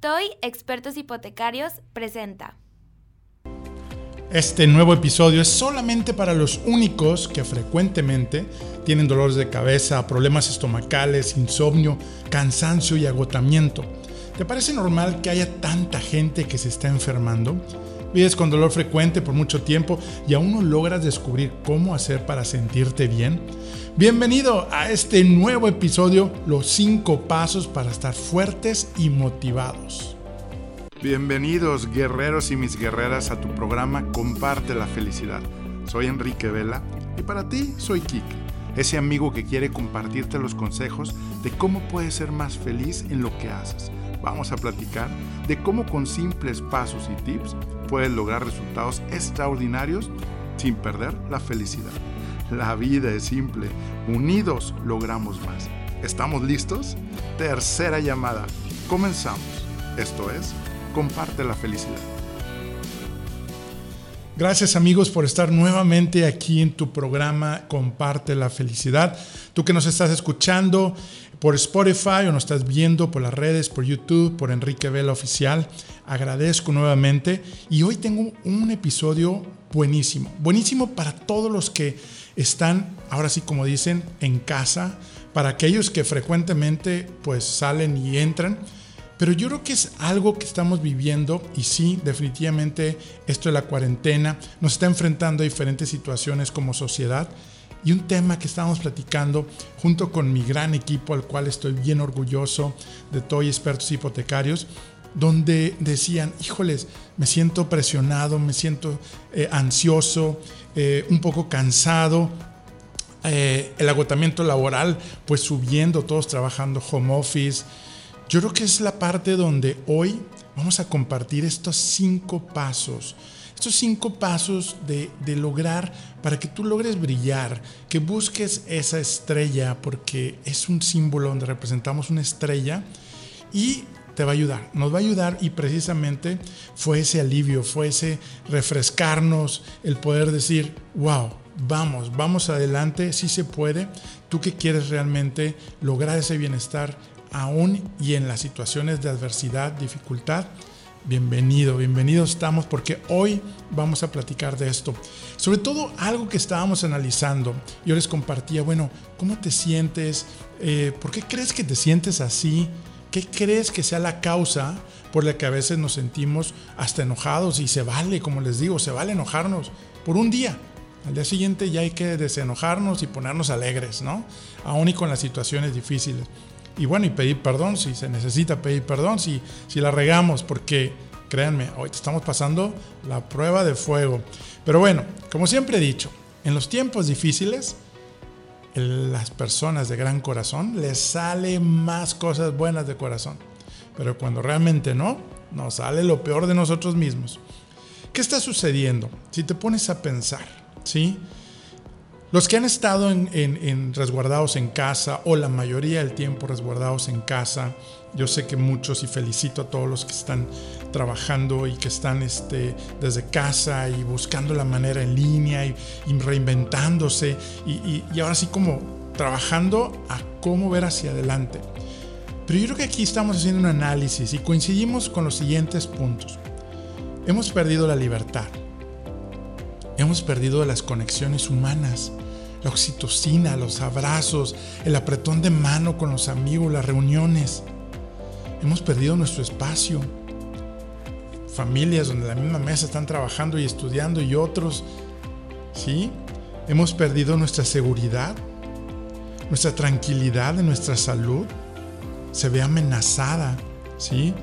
TOY Expertos Hipotecarios presenta. Este nuevo episodio es solamente para los únicos que frecuentemente tienen dolores de cabeza, problemas estomacales, insomnio, cansancio y agotamiento. ¿Te parece normal que haya tanta gente que se está enfermando? Vives con dolor frecuente por mucho tiempo y aún no logras descubrir cómo hacer para sentirte bien. Bienvenido a este nuevo episodio, los 5 pasos para estar fuertes y motivados. Bienvenidos guerreros y mis guerreras a tu programa Comparte la felicidad. Soy Enrique Vela y para ti soy Kik, ese amigo que quiere compartirte los consejos de cómo puedes ser más feliz en lo que haces. Vamos a platicar de cómo con simples pasos y tips puedes lograr resultados extraordinarios sin perder la felicidad. La vida es simple, unidos logramos más. ¿Estamos listos? Tercera llamada. Comenzamos. Esto es comparte la felicidad. Gracias amigos por estar nuevamente aquí en tu programa Comparte la felicidad. Tú que nos estás escuchando por Spotify o nos estás viendo por las redes, por YouTube, por Enrique Vela Oficial, agradezco nuevamente y hoy tengo un episodio buenísimo, buenísimo para todos los que están, ahora sí como dicen, en casa, para aquellos que frecuentemente pues salen y entran pero yo creo que es algo que estamos viviendo y sí, definitivamente esto de la cuarentena nos está enfrentando a diferentes situaciones como sociedad. Y un tema que estábamos platicando junto con mi gran equipo, al cual estoy bien orgulloso de todos expertos hipotecarios, donde decían, híjoles, me siento presionado, me siento eh, ansioso, eh, un poco cansado, eh, el agotamiento laboral, pues subiendo, todos trabajando home office, yo creo que es la parte donde hoy vamos a compartir estos cinco pasos. Estos cinco pasos de, lograr para que tú logres brillar, que busques esa estrella, porque es un símbolo donde representamos una estrella y te va a ayudar, nos va a ayudar y precisamente fue ese alivio, fue ese refrescarnos, el poder decir, wow, vamos, vamos adelante, sí se puede, tú que quieres realmente lograr ese bienestar, aún y en las situaciones de adversidad, dificultad, bienvenido, bienvenido estamos porque hoy vamos a platicar de esto. Sobre todo algo que estábamos analizando. Yo les compartía, bueno, ¿cómo te sientes? Eh, ¿Por qué crees que te sientes así? ¿Qué crees que sea la causa por la que a veces nos sentimos hasta enojados? Y se vale, como les digo, se vale enojarnos por un día. Al día siguiente ya hay que desenojarnos y ponernos alegres, ¿no? Aún y con las situaciones difíciles y bueno, y pedir perdón si se necesita pedir perdón, si, si la regamos, porque créanme, hoy estamos pasando la prueba de fuego. Pero bueno, como siempre he dicho, en los tiempos difíciles, las personas de gran corazón les sale más cosas buenas de corazón. Pero cuando realmente no, nos sale lo peor de nosotros mismos. ¿Qué está sucediendo? Si te pones a pensar, ¿sí? Los que han estado resguardados en casa o la mayoría del tiempo resguardados en casa, yo sé que muchos y felicito a todos los que están trabajando y que están este, desde casa y buscando la manera en línea y, reinventándose y, y ahora sí como trabajando a cómo ver hacia adelante. Pero yo creo que aquí estamos haciendo un análisis y coincidimos con los siguientes puntos. Hemos perdido la libertad. Hemos perdido las conexiones humanas la oxitocina, los abrazos, el apretón de mano con los amigos, las reuniones. Hemos perdido nuestro espacio. Familias donde la misma mesa están trabajando y estudiando y otros. ¿Sí? Hemos perdido nuestra seguridad, nuestra tranquilidad de nuestra salud. Se ve amenazada. ¿Sí?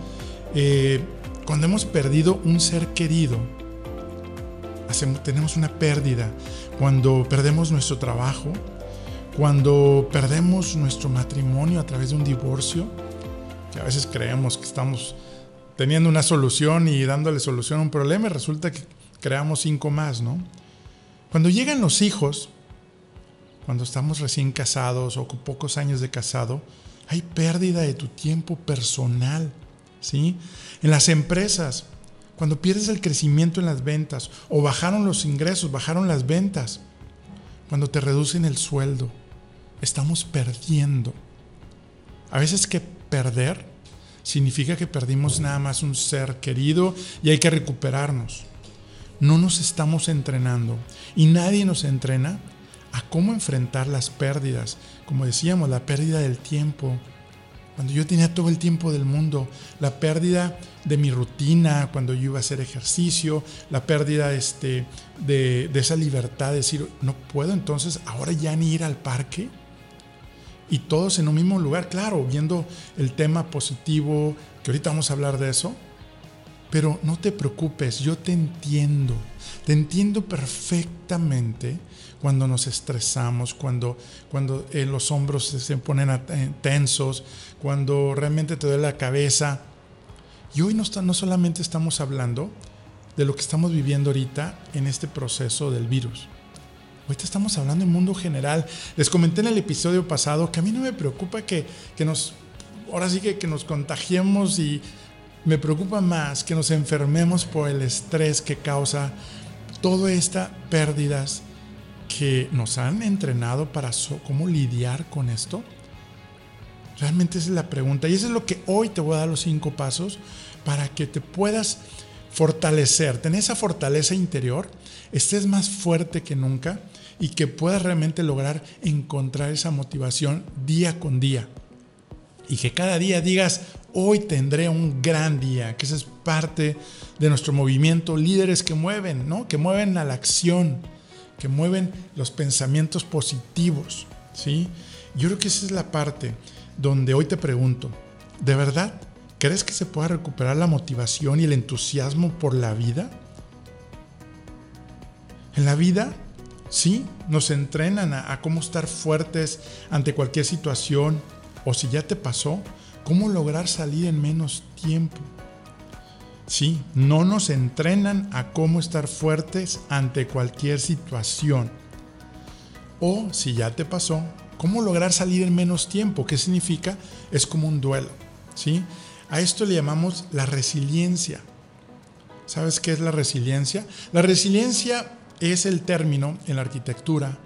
Eh, cuando hemos perdido un ser querido, tenemos una pérdida, cuando perdemos nuestro trabajo, cuando perdemos nuestro matrimonio a través de un divorcio, que a veces creemos que estamos teniendo una solución y dándole solución a un problema y resulta que creamos cinco más, ¿no? Cuando llegan los hijos, cuando estamos recién casados o con pocos años de casado, hay pérdida de tu tiempo personal, ¿sí? En las empresas, cuando pierdes el crecimiento en las ventas o bajaron los ingresos, bajaron las ventas, cuando te reducen el sueldo, estamos perdiendo. A veces que perder significa que perdimos nada más un ser querido y hay que recuperarnos. No nos estamos entrenando y nadie nos entrena a cómo enfrentar las pérdidas. Como decíamos, la pérdida del tiempo. Cuando yo tenía todo el tiempo del mundo, la pérdida de mi rutina, cuando yo iba a hacer ejercicio, la pérdida este, de, de esa libertad de decir, no puedo entonces ahora ya ni ir al parque y todos en un mismo lugar, claro, viendo el tema positivo, que ahorita vamos a hablar de eso, pero no te preocupes, yo te entiendo, te entiendo perfectamente cuando nos estresamos, cuando, cuando eh, los hombros se ponen eh, tensos, cuando realmente te duele la cabeza. Y hoy no, no solamente estamos hablando de lo que estamos viviendo ahorita en este proceso del virus. Ahorita estamos hablando en mundo general. Les comenté en el episodio pasado que a mí no me preocupa que, que nos, ahora sí que, que nos contagiemos y me preocupa más que nos enfermemos por el estrés que causa todas estas pérdidas que nos han entrenado para cómo lidiar con esto? Realmente esa es la pregunta. Y eso es lo que hoy te voy a dar los cinco pasos para que te puedas fortalecer, tener esa fortaleza interior, estés más fuerte que nunca y que puedas realmente lograr encontrar esa motivación día con día. Y que cada día digas, hoy tendré un gran día, que esa es parte de nuestro movimiento, líderes que mueven, ¿no? Que mueven a la acción, que mueven los pensamientos positivos, ¿sí? Yo creo que esa es la parte donde hoy te pregunto, ¿de verdad crees que se pueda recuperar la motivación y el entusiasmo por la vida? En la vida Sí, nos entrenan a, cómo estar fuertes ante cualquier situación o si ya te pasó, cómo lograr salir en menos tiempo. Sí, no nos entrenan a cómo estar fuertes ante cualquier situación. O si ya te pasó, cómo lograr salir en menos tiempo. ¿Qué significa? Es como un duelo. ¿sí? A esto le llamamos la resiliencia. ¿Sabes qué es la resiliencia? La resiliencia es el término en la arquitectura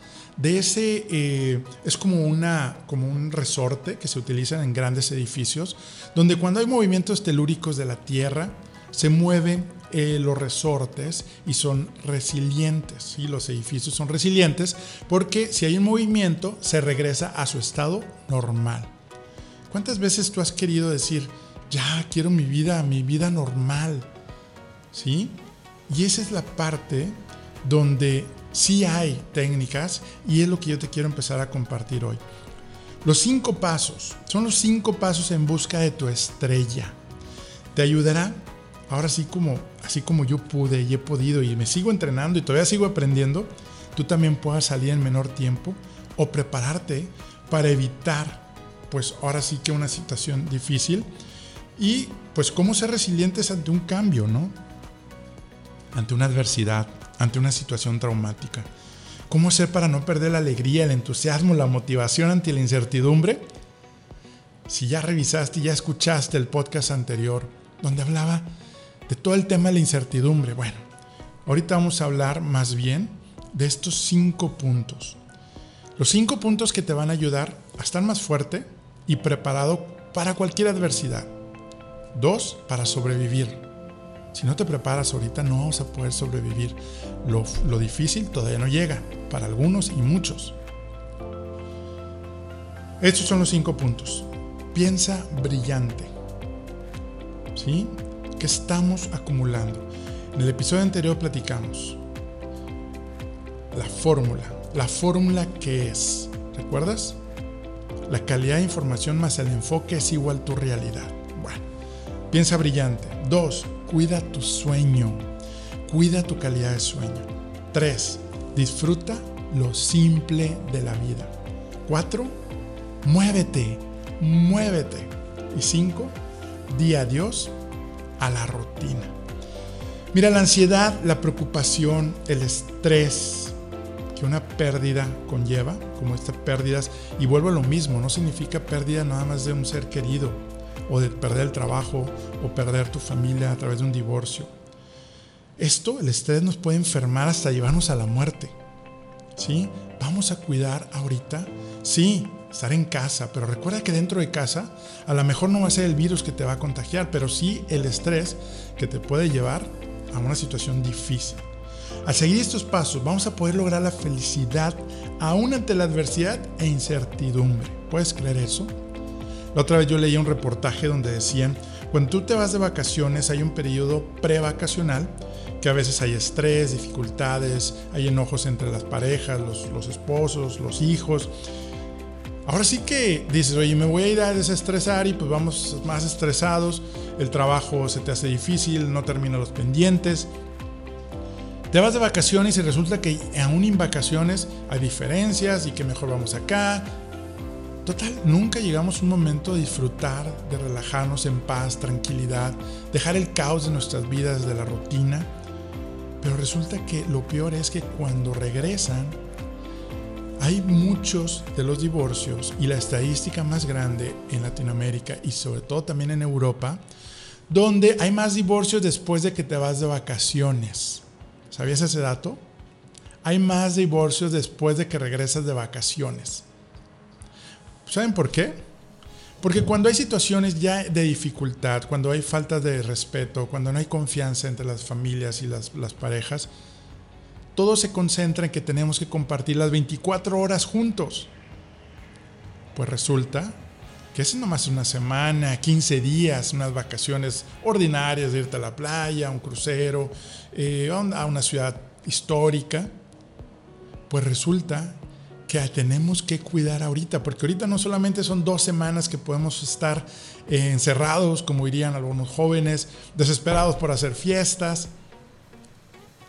de ese, eh, es como, una, como un resorte que se utiliza en grandes edificios, donde cuando hay movimientos telúricos de la Tierra, se mueven eh, los resortes y son resilientes. y Los edificios son resilientes porque si hay un movimiento, se regresa a su estado normal. ¿Cuántas veces tú has querido decir, ya quiero mi vida, mi vida normal? ¿Sí? Y esa es la parte donde sí hay técnicas y es lo que yo te quiero empezar a compartir hoy. Los cinco pasos son los cinco pasos en busca de tu estrella. Te ayudará, ahora sí como, así como yo pude y he podido y me sigo entrenando y todavía sigo aprendiendo, tú también puedas salir en menor tiempo o prepararte para evitar, pues ahora sí que una situación difícil y pues cómo ser resilientes ante un cambio, ¿no? Ante una adversidad, ante una situación traumática? ¿Cómo hacer para no perder la alegría, el entusiasmo, la motivación ante la incertidumbre? Si ya revisaste ya escuchaste el podcast anterior donde hablaba de todo el tema de la incertidumbre, bueno, ahorita vamos a hablar más bien de estos cinco puntos. Los cinco puntos que te van a ayudar a estar más fuerte y preparado para cualquier adversidad. Dos, para sobrevivir. Si no te preparas ahorita no vas a poder sobrevivir. Lo, difícil todavía no llega, para algunos y muchos. Estos son los cinco puntos. Piensa brillante. ¿Sí? ¿Qué estamos acumulando? En el episodio anterior platicamos la fórmula. La fórmula que es, ¿recuerdas? La calidad de información más el enfoque es igual a tu realidad. Bueno, piensa brillante. Dos, cuida tu sueño, cuida tu calidad de sueño. 3. Disfruta lo simple de la vida. 4. Muévete, muévete. Y 5. Di adiós a la rutina. Mira, la ansiedad, la preocupación, el estrés que una pérdida conlleva, como estas pérdidas, y vuelvo a lo mismo, no significa pérdida nada más de un ser querido, o de perder el trabajo o perder tu familia a través de un divorcio. Esto, el estrés nos puede enfermar hasta llevarnos a la muerte. ¿Sí? Vamos a cuidar ahorita. Sí, estar en casa, pero recuerda que dentro de casa a lo mejor no va a ser el virus que te va a contagiar, pero sí el estrés que te puede llevar a una situación difícil. Al seguir estos pasos vamos a poder lograr la felicidad aún ante la adversidad e incertidumbre. ¿Puedes creer eso? La otra vez yo leí un reportaje donde decían, cuando tú te vas de vacaciones hay un periodo prevacacional que a veces hay estrés, dificultades, hay enojos entre las parejas, los, los esposos, los hijos. Ahora sí que dices, oye, me voy a ir a desestresar y pues vamos más estresados, el trabajo se te hace difícil, no termina los pendientes. Te vas de vacaciones y resulta que aún en vacaciones hay diferencias y que mejor vamos acá. Total, nunca llegamos un momento de disfrutar, de relajarnos en paz, tranquilidad, dejar el caos de nuestras vidas, de la rutina. Pero resulta que lo peor es que cuando regresan, hay muchos de los divorcios y la estadística más grande en Latinoamérica y sobre todo también en Europa, donde hay más divorcios después de que te vas de vacaciones. ¿Sabías ese dato? Hay más divorcios después de que regresas de vacaciones. ¿Saben por qué? Porque cuando hay situaciones ya de dificultad, cuando hay falta de respeto, cuando no hay confianza entre las familias y las, parejas, todo se concentra en que tenemos que compartir las 24 horas juntos. Pues resulta que es nomás una semana, 15 días, unas vacaciones ordinarias, de irte a la playa, un crucero, eh, a una ciudad histórica. Pues resulta que tenemos que cuidar ahorita, porque ahorita no solamente son dos semanas que podemos estar eh, encerrados, como dirían algunos jóvenes, desesperados por hacer fiestas,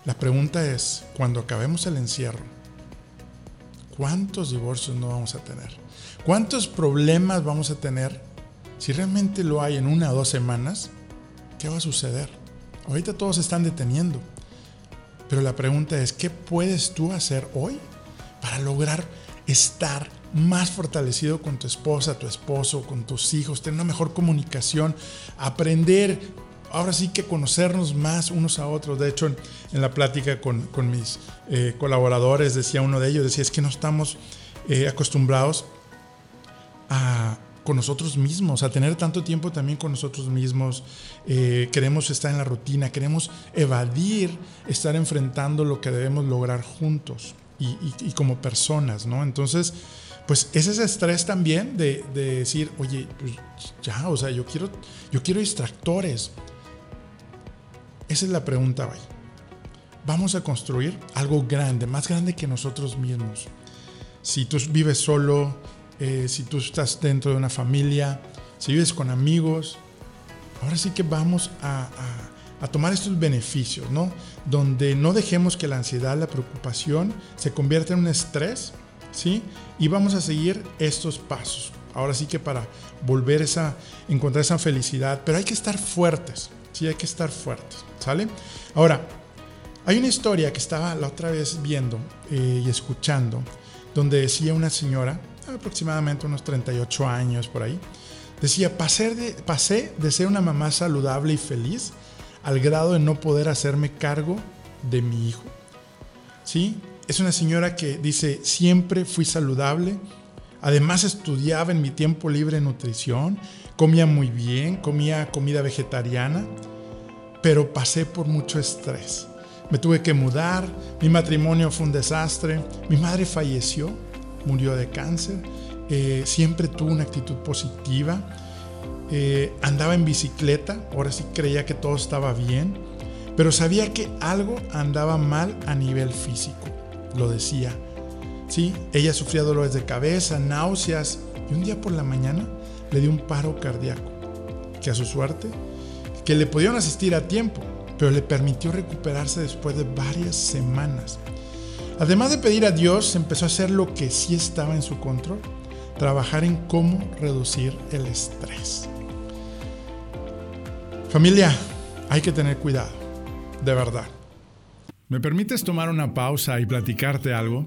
la pregunta es, cuando acabemos el encierro, ¿cuántos divorcios no vamos a tener? ¿Cuántos problemas vamos a tener? Si realmente lo hay en una o dos semanas, ¿qué va a suceder? Ahorita todos se están deteniendo. Pero la pregunta es, ¿qué puedes tú hacer hoy para lograr estar más fortalecido con tu esposa, tu esposo, con tus hijos, tener una mejor comunicación, aprender ahora sí que conocernos más unos a otros. De hecho, en, la plática con, mis eh, colaboradores, decía uno de ellos, decía, es que no estamos eh, acostumbrados a con nosotros mismos, a tener tanto tiempo también con nosotros mismos. Eh, queremos estar en la rutina, queremos evadir estar enfrentando lo que debemos lograr juntos y, como personas, ¿no? Entonces, pues es ese estrés también de, de, decir, oye, pues ya, o sea, yo quiero, yo quiero distractores. Esa es la pregunta hoy. Vamos a construir algo grande, más grande que nosotros mismos. Si tú vives solo, eh, si tú estás dentro de una familia, si vives con amigos, ahora sí que vamos a, a, tomar estos beneficios, ¿no? Donde no dejemos que la ansiedad, la preocupación se convierta en un estrés, ¿sí? Y vamos a seguir estos pasos. Ahora sí que para volver a encontrar esa felicidad, pero hay que estar fuertes, sí, hay que estar fuertes. ¿Sale? Ahora, hay una historia que estaba la otra vez viendo eh, y escuchando, donde decía una señora, aproximadamente unos 38 años por ahí, decía, pasé de, pasé de ser una mamá saludable y feliz al grado de no poder hacerme cargo de mi hijo. ¿Sí? Es una señora que dice, siempre fui saludable, además estudiaba en mi tiempo libre nutrición, comía muy bien, comía comida vegetariana, pero pasé por mucho estrés. Me tuve que mudar, mi matrimonio fue un desastre, mi madre falleció, murió de cáncer, eh, siempre tuve una actitud positiva, eh, andaba en bicicleta, ahora sí creía que todo estaba bien, pero sabía que algo andaba mal a nivel físico, lo decía. Sí, ella sufría dolores de cabeza, náuseas y un día por la mañana le dio un paro cardíaco, que a su suerte que le pudieron asistir a tiempo, pero le permitió recuperarse después de varias semanas. Además de pedir a Dios, empezó a hacer lo que sí estaba en su control, trabajar en cómo reducir el estrés. Familia, hay que tener cuidado, de verdad. ¿Me permites tomar una pausa y platicarte algo?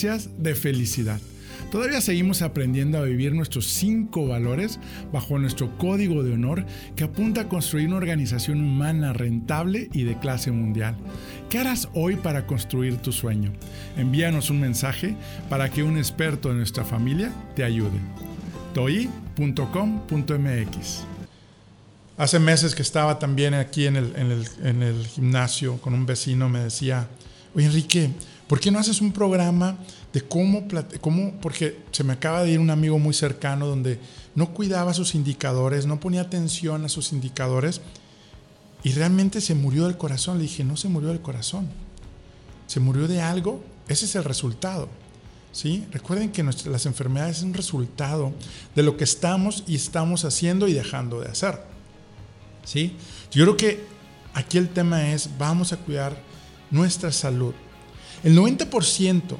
de felicidad. Todavía seguimos aprendiendo a vivir nuestros cinco valores bajo nuestro código de honor que apunta a construir una organización humana rentable y de clase mundial. ¿Qué harás hoy para construir tu sueño? Envíanos un mensaje para que un experto de nuestra familia te ayude. toi.com.mx Hace meses que estaba también aquí en el, en el gimnasio con un vecino, me decía, oye Enrique, ¿por qué no haces un programa de cómo, cómo, porque se me acaba de ir un amigo muy cercano donde no cuidaba sus indicadores, no ponía atención a sus indicadores y realmente se murió del corazón. Le dije, no se murió del corazón, se murió de algo, ese es el resultado. ¿sí? Recuerden que las enfermedades es un resultado de lo que estamos y estamos haciendo y dejando de hacer. ¿sí? Yo creo que aquí el tema es, vamos a cuidar nuestra salud. El 90%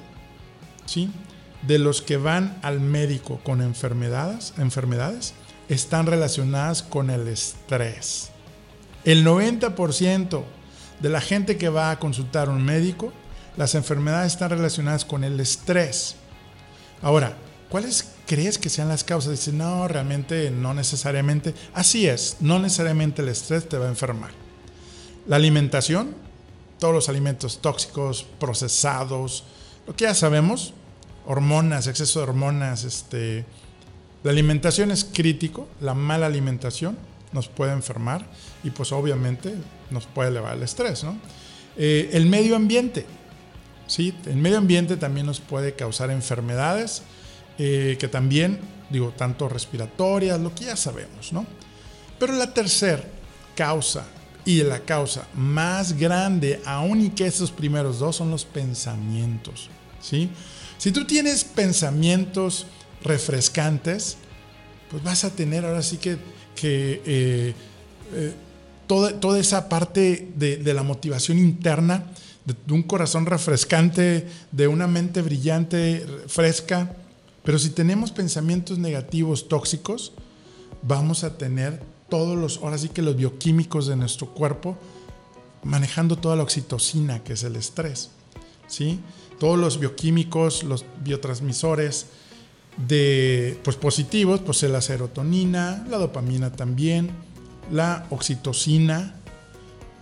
de los que van al médico con enfermedades, enfermedades están relacionadas con el estrés. El 90% de la gente que va a consultar a un médico, las enfermedades están relacionadas con el estrés. Ahora, ¿cuáles crees que sean las causas? Dice, no, realmente no necesariamente. Así es, no necesariamente el estrés te va a enfermar. La alimentación, todos los alimentos tóxicos, procesados, lo que ya sabemos, hormonas, exceso de hormonas, este, la alimentación es crítico, la mala alimentación nos puede enfermar y pues obviamente nos puede elevar el estrés, ¿no? Eh, el medio ambiente, ¿sí? El medio ambiente también nos puede causar enfermedades eh, que también, digo, tanto respiratorias, lo que ya sabemos, ¿no? Pero la tercera causa y la causa más grande, aún y que esos primeros dos, son los pensamientos, ¿sí? Si tú tienes pensamientos refrescantes, pues vas a tener ahora sí que, eh, eh, toda, esa parte de, la motivación interna, de, un corazón refrescante, de una mente brillante, fresca. Pero si tenemos pensamientos negativos, tóxicos, vamos a tener todos los, ahora sí que los bioquímicos de nuestro cuerpo manejando toda la oxitocina, que es el estrés. ¿sí? todos los bioquímicos, los biotransmisores de, pues, positivos, pues la serotonina, la dopamina también, la oxitocina,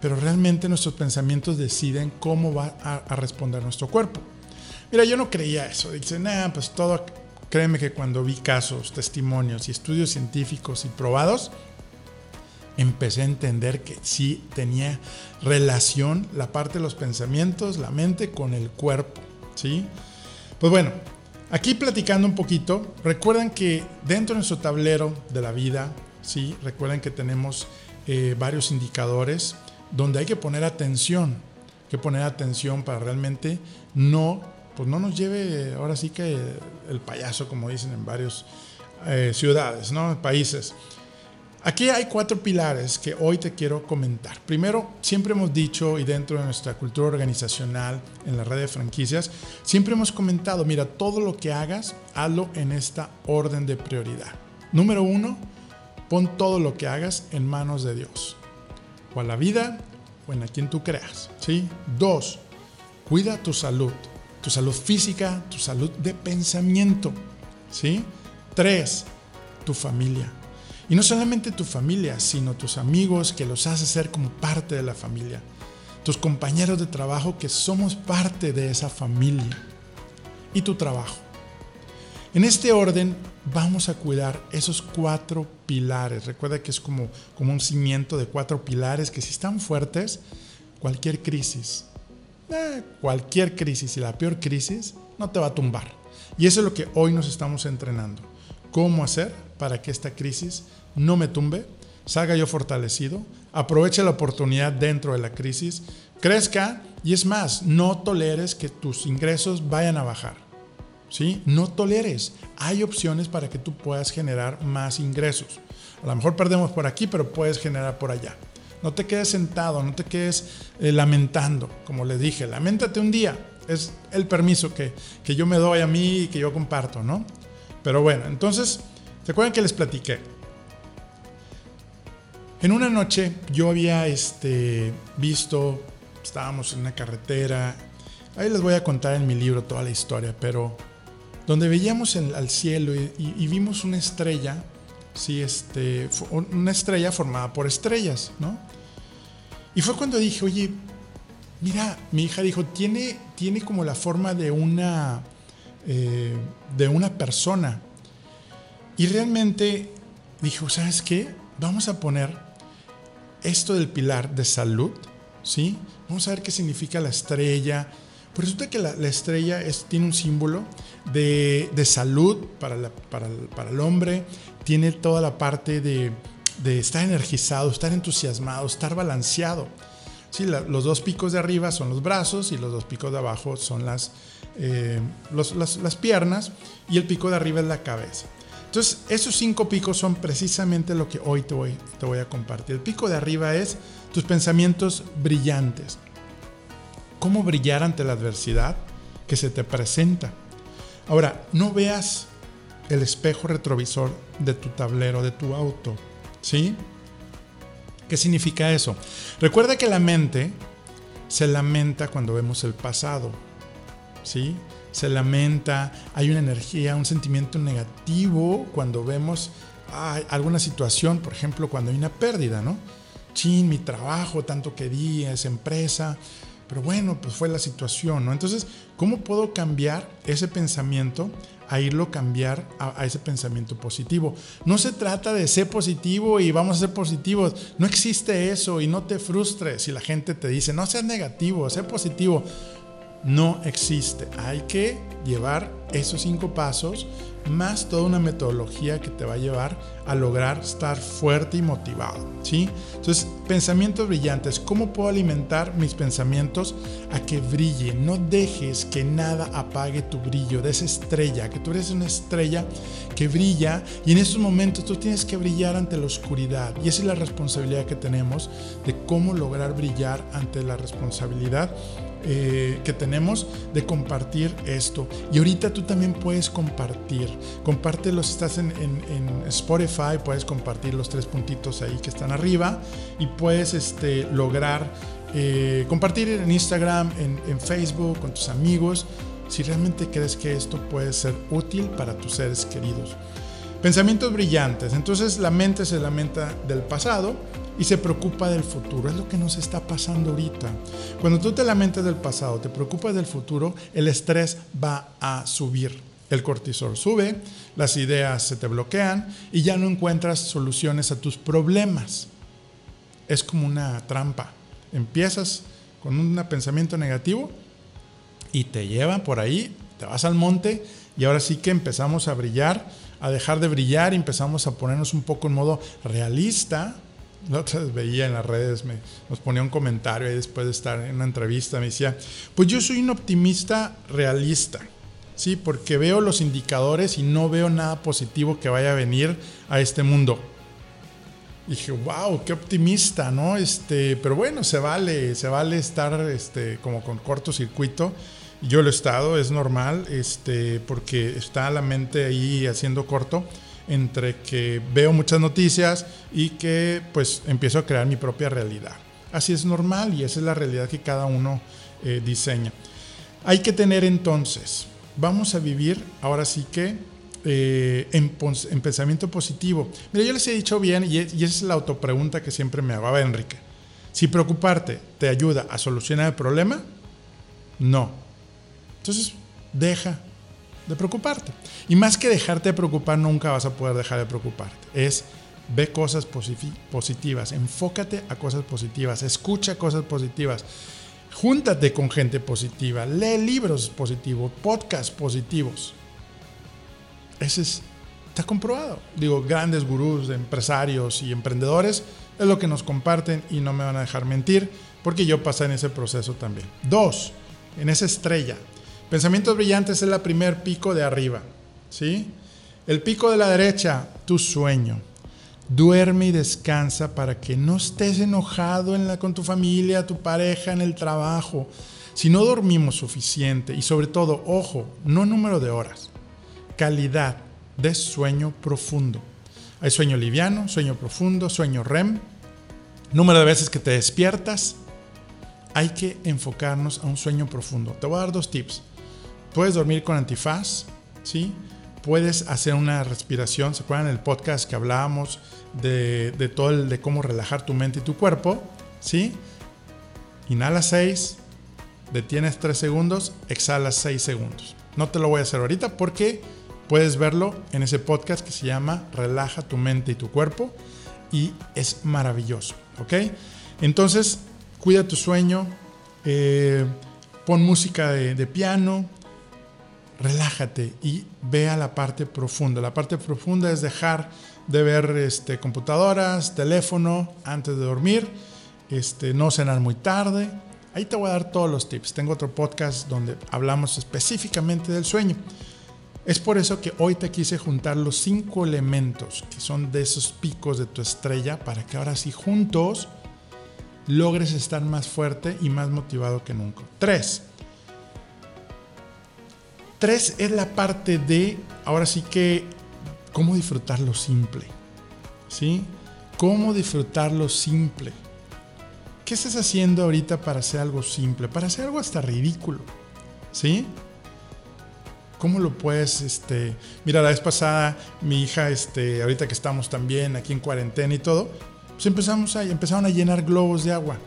pero realmente nuestros pensamientos deciden cómo va a, responder nuestro cuerpo. Mira, yo no creía eso. Dicen, ah, pues todo, créeme que cuando vi casos, testimonios y estudios científicos y probados, empecé a entender que sí tenía relación la parte de los pensamientos, la mente con el cuerpo. ¿sí? Pues bueno, aquí platicando un poquito, recuerden que dentro de nuestro tablero de la vida, ¿sí? Recuerden que tenemos eh, varios indicadores donde hay que poner atención, que poner atención para realmente no, pues no nos lleve ahora sí que el payaso, como dicen en varias eh, ciudades, ¿no? Países. Aquí hay cuatro pilares que hoy te quiero comentar. Primero, siempre hemos dicho y dentro de nuestra cultura organizacional en la red de franquicias, siempre hemos comentado, mira, todo lo que hagas, hazlo en esta orden de prioridad. Número uno, pon todo lo que hagas en manos de Dios. O a la vida o en a quien tú creas. ¿sí? Dos, cuida tu salud. Tu salud física, tu salud de pensamiento. ¿sí? Tres, tu familia y no solamente tu familia, sino tus amigos que los haces ser como parte de la familia. Tus compañeros de trabajo que somos parte de esa familia. Y tu trabajo. En este orden vamos a cuidar esos cuatro pilares. Recuerda que es como, como un cimiento de cuatro pilares que si están fuertes, cualquier crisis, eh, cualquier crisis y la peor crisis no te va a tumbar. Y eso es lo que hoy nos estamos entrenando. ¿Cómo hacer para que esta crisis no me tumbe, salga yo fortalecido, aproveche la oportunidad dentro de la crisis, crezca y es más, no toleres que tus ingresos vayan a bajar. ¿sí? No toleres. Hay opciones para que tú puedas generar más ingresos. A lo mejor perdemos por aquí, pero puedes generar por allá. No te quedes sentado, no te quedes eh, lamentando, como le dije, lamentate un día. Es el permiso que, que yo me doy a mí y que yo comparto, ¿no? Pero bueno, entonces, ¿se acuerdan que les platiqué? En una noche yo había este, visto, estábamos en una carretera, ahí les voy a contar en mi libro toda la historia, pero donde veíamos al cielo y, vimos una estrella, sí, este, una estrella formada por estrellas, ¿no? Y fue cuando dije, oye, mira, mi hija dijo, tiene, tiene como la forma de una, eh, de una persona. Y realmente dije, ¿sabes qué? Vamos a poner esto del pilar de salud, ¿sí? Vamos a ver qué significa la estrella. Pues resulta que la, estrella es, tiene un símbolo de, salud para, el hombre, tiene toda la parte de, estar energizado, estar entusiasmado, estar balanceado. Sí, los dos picos de arriba son los brazos y los dos picos de abajo son las, eh, las piernas y el pico de arriba es la cabeza. Entonces, esos cinco picos son precisamente lo que hoy te voy, a compartir. El pico de arriba es tus pensamientos brillantes. ¿Cómo brillar ante la adversidad que se te presenta? Ahora, no veas el espejo retrovisor de tu tablero, de tu auto. ¿Sí? ¿Qué significa eso? Recuerda que la mente se lamenta cuando vemos el pasado. ¿Sí? Se lamenta, hay una energía, un sentimiento negativo cuando vemos alguna situación, por ejemplo, cuando hay una pérdida, ¿no? Chin, mi trabajo, tanto que di esa empresa, pero bueno, pues fue la situación, ¿no? Entonces, ¿cómo puedo cambiar ese pensamiento a irlo cambiar a, a, ese pensamiento positivo? No se trata de ser positivo y vamos a ser positivos. No existe eso y no te frustres si la gente te dice, no seas negativo, sé positivo no existe. Hay que llevar esos cinco pasos más toda una metodología que te va a llevar a lograr estar fuerte y motivado, ¿sí? Entonces, pensamientos brillantes, ¿cómo puedo alimentar mis pensamientos a que brille? No dejes que nada apague tu brillo de esa estrella, que tú eres una estrella que brilla y en estos momentos tú tienes que brillar ante la oscuridad y esa es la responsabilidad que tenemos de cómo lograr brillar ante la responsabilidad eh, que tenemos de compartir esto. Y ahorita tú también puedes compartir. Compártelo si estás en, Spotify, puedes compartir los tres puntitos ahí que están arriba y puedes este, lograr eh, compartir en Instagram, en, en Facebook, con tus amigos, si realmente crees que esto puede ser útil para tus seres queridos. Pensamientos brillantes. Entonces la mente se lamenta del pasado y se preocupa del futuro. Es lo que nos está pasando ahorita. Cuando tú te lamentas del pasado, te preocupas del futuro, el estrés va a subir. El cortisol sube, las ideas se te bloquean y ya no encuentras soluciones a tus problemas. Es como una trampa. Empiezas con un pensamiento negativo y te lleva por ahí, te vas al monte y ahora sí que empezamos a brillar, a dejar de brillar y empezamos a ponernos un poco en modo realista otra vez veía en las redes, me, nos ponía un comentario y después de estar en una entrevista me decía, pues yo soy un optimista realista, ¿sí? Porque veo los indicadores y no veo nada positivo que vaya a venir a este mundo. dije, wow, qué optimista, ¿no? Este, pero bueno, se vale, se vale estar este, como con cortocircuito. Yo lo he estado, es normal, este, porque está la mente ahí haciendo corto entre que veo muchas noticias y que pues empiezo a crear mi propia realidad. Así es normal y esa es la realidad que cada uno eh, diseña. Hay que tener entonces, vamos a vivir ahora sí que eh, en, pensamiento positivo. Mira, yo les he dicho bien y, esa es la autopregunta que siempre me hago. Enrique, si preocuparte te ayuda a solucionar el problema, no. Entonces, deja de preocuparte. Y más que dejarte de preocupar, nunca vas a poder dejar de preocuparte. Es ve cosas positivas, enfócate a cosas positivas, escucha cosas positivas, júntate con gente positiva, lee libros positivos, podcasts positivos. Ese es, está comprobado. Digo, grandes gurús, empresarios y emprendedores es lo que nos comparten y no me van a dejar mentir porque yo pasé en ese proceso también. Dos, en esa estrella Pensamientos brillantes es el primer pico de arriba, ¿sí? El pico de la derecha, tu sueño. Duerme y descansa para que no estés enojado en la, con tu familia, tu pareja, en el trabajo. Si no dormimos suficiente y sobre todo, ojo, no número de horas, calidad de sueño profundo. Hay sueño liviano, sueño profundo, sueño REM, número de veces que te despiertas. Hay que enfocarnos a un sueño profundo. Te voy a dar dos tips. Puedes dormir con antifaz, ¿sí? Puedes hacer una respiración. ¿Se acuerdan el podcast que hablábamos de, todo el, de cómo relajar tu mente y tu cuerpo? ¿Sí? Inhala 6, detienes 3 segundos, exhalas 6 segundos. No te lo voy a hacer ahorita porque puedes verlo en ese podcast que se llama Relaja tu mente y tu cuerpo y es maravilloso, ¿ok? Entonces, cuida tu sueño, eh, pon música de, piano, relájate y ve a la parte profunda. La parte profunda es dejar de ver este, computadoras, teléfono antes de dormir, este, no cenar muy tarde. Ahí te voy a dar todos los tips. Tengo otro podcast donde hablamos específicamente del sueño. Es por eso que hoy te quise juntar los cinco elementos que son de esos picos de tu estrella para que ahora sí juntos logres estar más fuerte y más motivado que nunca. Tres. Tres es la parte de, ahora sí que, cómo disfrutar lo simple. ¿Sí? Cómo disfrutar lo simple. ¿Qué estás haciendo ahorita para hacer algo simple? Para hacer algo hasta ridículo. ¿Sí? ¿Cómo lo puedes, este, mira, la vez pasada mi hija, este, ahorita que estamos también aquí en cuarentena y todo, pues empezamos a, empezaron a llenar globos de agua.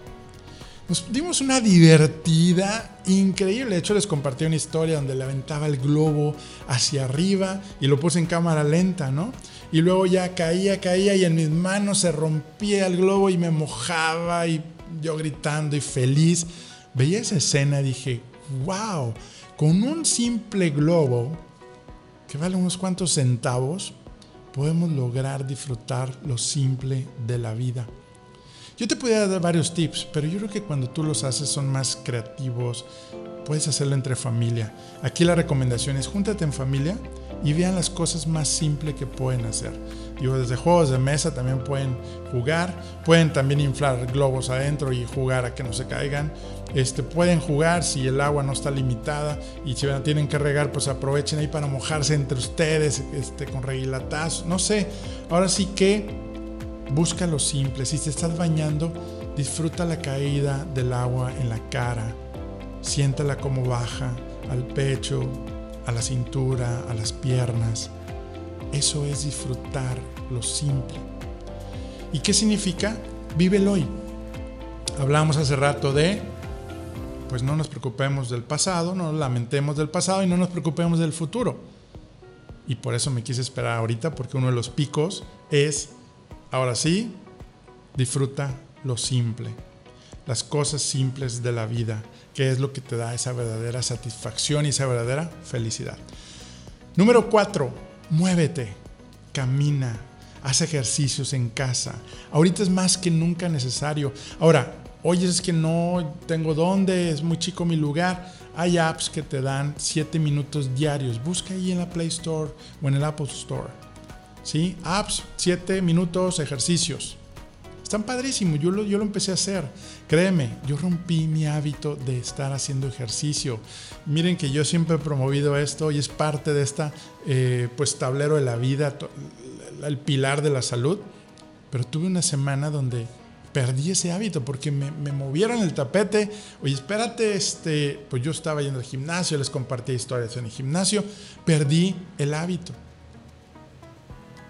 Nos dimos una divertida increíble. De hecho, les compartí una historia donde le aventaba el globo hacia arriba y lo puse en cámara lenta, ¿no? Y luego ya caía, caía y en mis manos se rompía el globo y me mojaba y yo gritando y feliz. Veía esa escena y dije, wow, con un simple globo que vale unos cuantos centavos, podemos lograr disfrutar lo simple de la vida. Yo te podría dar varios tips, pero yo creo que cuando tú los haces son más creativos, puedes hacerlo entre familia. Aquí la recomendación es júntate en familia y vean las cosas más simples que pueden hacer. Digo, desde juegos de mesa también pueden jugar, pueden también inflar globos adentro y jugar a que no se caigan. Este, pueden jugar si el agua no está limitada y si tienen que regar, pues aprovechen ahí para mojarse entre ustedes este, con reguilatazos. No sé, ahora sí que busca lo simple. Si te estás bañando, disfruta la caída del agua en la cara. Siéntala como baja al pecho, a la cintura, a las piernas. Eso es disfrutar lo simple. ¿Y qué significa? Vive el hoy. Hablamos hace rato de, pues no nos preocupemos del pasado, no nos lamentemos del pasado y no nos preocupemos del futuro. Y por eso me quise esperar ahorita, porque uno de los picos es, ahora sí, disfruta lo simple, las cosas simples de la vida, que es lo que te da esa verdadera satisfacción y esa verdadera felicidad. Número cuatro, muévete, camina, haz ejercicios en casa. Ahorita es más que nunca necesario. Ahora, oye, es que no tengo dónde, es muy chico mi lugar. Hay apps que te dan 7 minutos diarios. Busca ahí en la Play Store o en el Apple Store. ¿Sí? Apps, 7 minutos, ejercicios. Están padrísimos, yo lo, yo lo empecé a hacer. Créeme, yo rompí mi hábito de estar haciendo ejercicio. Miren que yo siempre he promovido esto y es parte de esta, eh, pues, tablero de la vida, el pilar de la salud. Pero tuve una semana donde perdí ese hábito porque me, me, movieron el tapete. Oye, espérate, este, pues yo estaba yendo al gimnasio, les compartí historias en el gimnasio, perdí el hábito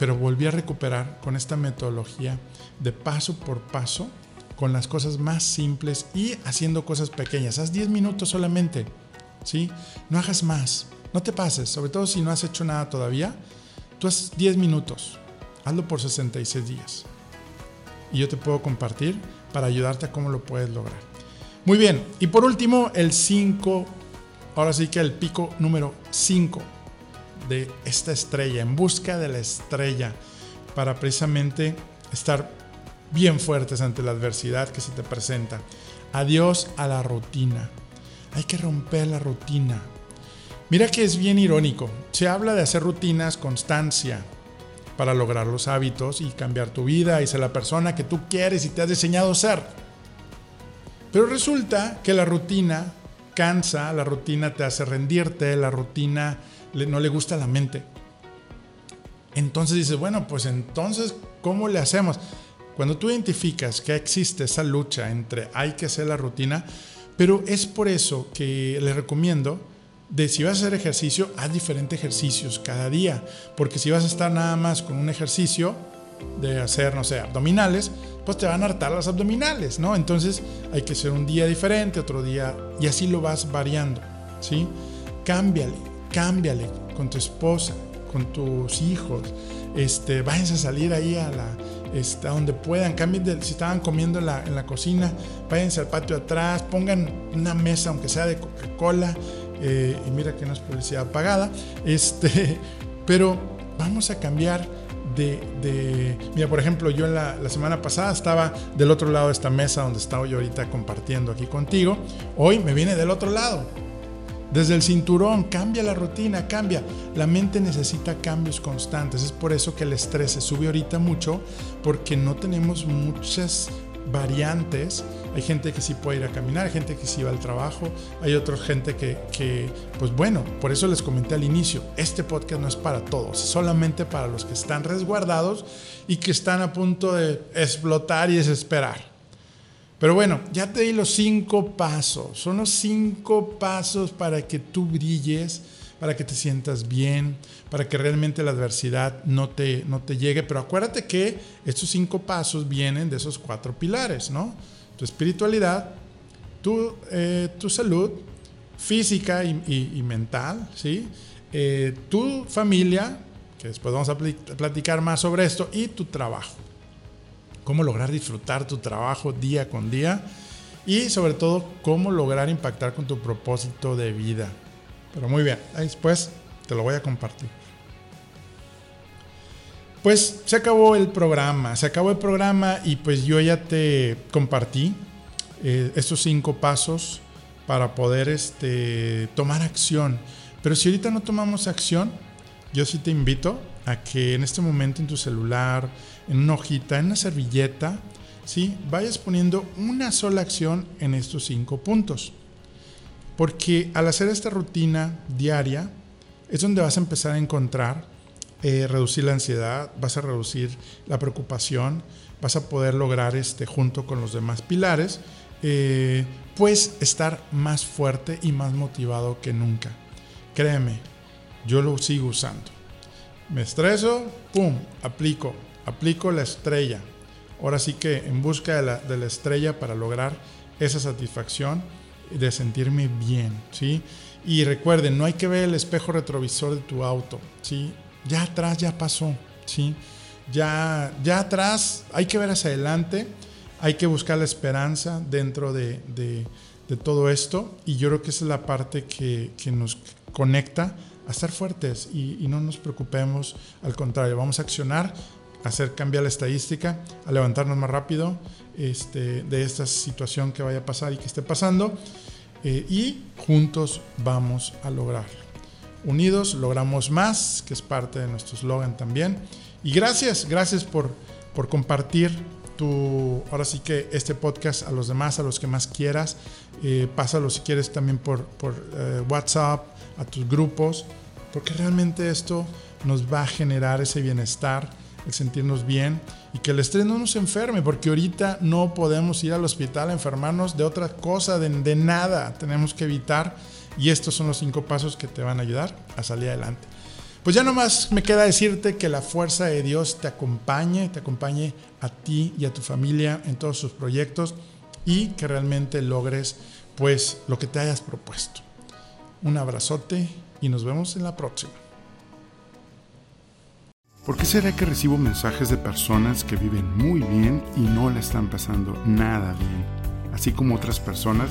pero volví a recuperar con esta metodología de paso por paso, con las cosas más simples y haciendo cosas pequeñas. Haz 10 minutos solamente, ¿sí? No hagas más, no te pases, sobre todo si no has hecho nada todavía. Tú haz 10 minutos, hazlo por 66 días. Y yo te puedo compartir para ayudarte a cómo lo puedes lograr. Muy bien, y por último, el 5, ahora sí que el pico número 5 de esta estrella, en busca de la estrella, para precisamente estar bien fuertes ante la adversidad que se te presenta. Adiós a la rutina. Hay que romper la rutina. Mira que es bien irónico. Se habla de hacer rutinas, constancia, para lograr los hábitos y cambiar tu vida y ser la persona que tú quieres y te has diseñado ser. Pero resulta que la rutina cansa, la rutina te hace rendirte, la rutina no le gusta a la mente. Entonces dices, bueno, pues entonces, ¿cómo le hacemos? Cuando tú identificas que existe esa lucha entre hay que hacer la rutina, pero es por eso que le recomiendo de si vas a hacer ejercicio, haz diferentes ejercicios cada día, porque si vas a estar nada más con un ejercicio de hacer, no sé, abdominales, pues te van a hartar las abdominales, ¿no? Entonces hay que hacer un día diferente, otro día, y así lo vas variando, ¿sí? Cámbiale, cámbiale con tu esposa, con tus hijos, este, váyanse a salir ahí a la, este, donde puedan, cambien de, si estaban comiendo en la, en la cocina, váyanse al patio atrás, pongan una mesa, aunque sea de Coca-Cola, eh, y mira que no es publicidad pagada, este, pero vamos a cambiar de, mira, por ejemplo, yo la, la, semana pasada estaba del otro lado de esta mesa donde estaba yo ahorita compartiendo aquí contigo, hoy me viene del otro lado. Desde el cinturón, cambia la rutina, cambia. La mente necesita cambios constantes. Es por eso que el estrés se sube ahorita mucho, porque no tenemos muchas variantes. Hay gente que sí puede ir a caminar, hay gente que sí va al trabajo, hay otra gente que, pues bueno, por eso les comenté al inicio, este podcast no es para todos, es solamente para los que están resguardados y que están a punto de explotar y desesperar. Pero bueno, ya te di los cinco pasos, son los cinco pasos para que tú brilles para que te sientas bien, para que realmente la adversidad no te, no te llegue. Pero acuérdate que estos cinco pasos vienen de esos cuatro pilares, ¿no? Tu espiritualidad, tu, eh, tu salud física y, mental, ¿sí? Eh, tu familia, que después vamos a platicar más sobre esto, y tu trabajo. Cómo lograr disfrutar tu trabajo día con día y sobre todo cómo lograr impactar con tu propósito de vida. Pero muy bien, después te lo voy a compartir. Pues se acabó el programa, se acabó el programa y pues yo ya te compartí eh, estos cinco pasos para poder este, tomar acción. Pero si ahorita no tomamos acción, yo sí te invito a que en este momento en tu celular, en una hojita, en una servilleta, ¿sí? vayas poniendo una sola acción en estos cinco puntos. Porque al hacer esta rutina diaria es donde vas a empezar a encontrar, eh, reducir la ansiedad, vas a reducir la preocupación, vas a poder lograr este, junto con los demás pilares, eh, pues estar más fuerte y más motivado que nunca. Créeme, yo lo sigo usando. Me estreso, ¡pum! Aplico, aplico la estrella. Ahora sí que en busca de la, de la estrella para lograr esa satisfacción de sentirme bien, ¿sí? Y recuerden, no hay que ver el espejo retrovisor de tu auto, ¿sí? Ya atrás ya pasó, ¿sí? Ya, ya atrás hay que ver hacia adelante, hay que buscar la esperanza dentro de, de, todo esto y yo creo que esa es la parte que, que nos conecta a estar fuertes y, no nos preocupemos, al contrario, vamos a accionar, hacer cambiar la estadística, a levantarnos más rápido este, de esta situación que vaya a pasar y que esté pasando. Eh, y juntos vamos a lograrlo. Unidos logramos más, que es parte de nuestro eslogan también. Y gracias, gracias por, por compartir tu, ahora sí que este podcast a los demás, a los que más quieras. Eh, pásalo si quieres también por, por eh, WhatsApp, a tus grupos, porque realmente esto nos va a generar ese bienestar el sentirnos bien y que el estrés no nos enferme, porque ahorita no podemos ir al hospital a enfermarnos de otra cosa, de nada. Tenemos que evitar y estos son los cinco pasos que te van a ayudar a salir adelante. Pues ya nomás me queda decirte que la fuerza de Dios te acompañe, te acompañe a ti y a tu familia en todos sus proyectos y que realmente logres pues lo que te hayas propuesto. Un abrazote y nos vemos en la próxima. ¿Por qué será que recibo mensajes de personas que viven muy bien y no la están pasando nada bien? Así como otras personas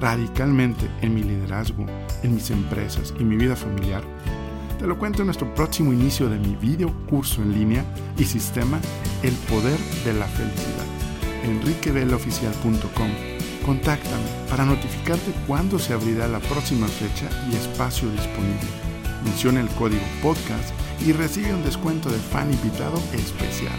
radicalmente en mi liderazgo, en mis empresas y mi vida familiar? Te lo cuento en nuestro próximo inicio de mi video curso en línea y sistema El Poder de la Felicidad. enriqueveloficial.com Contáctame para notificarte cuándo se abrirá la próxima fecha y espacio disponible. Menciona el código podcast y recibe un descuento de fan invitado especial.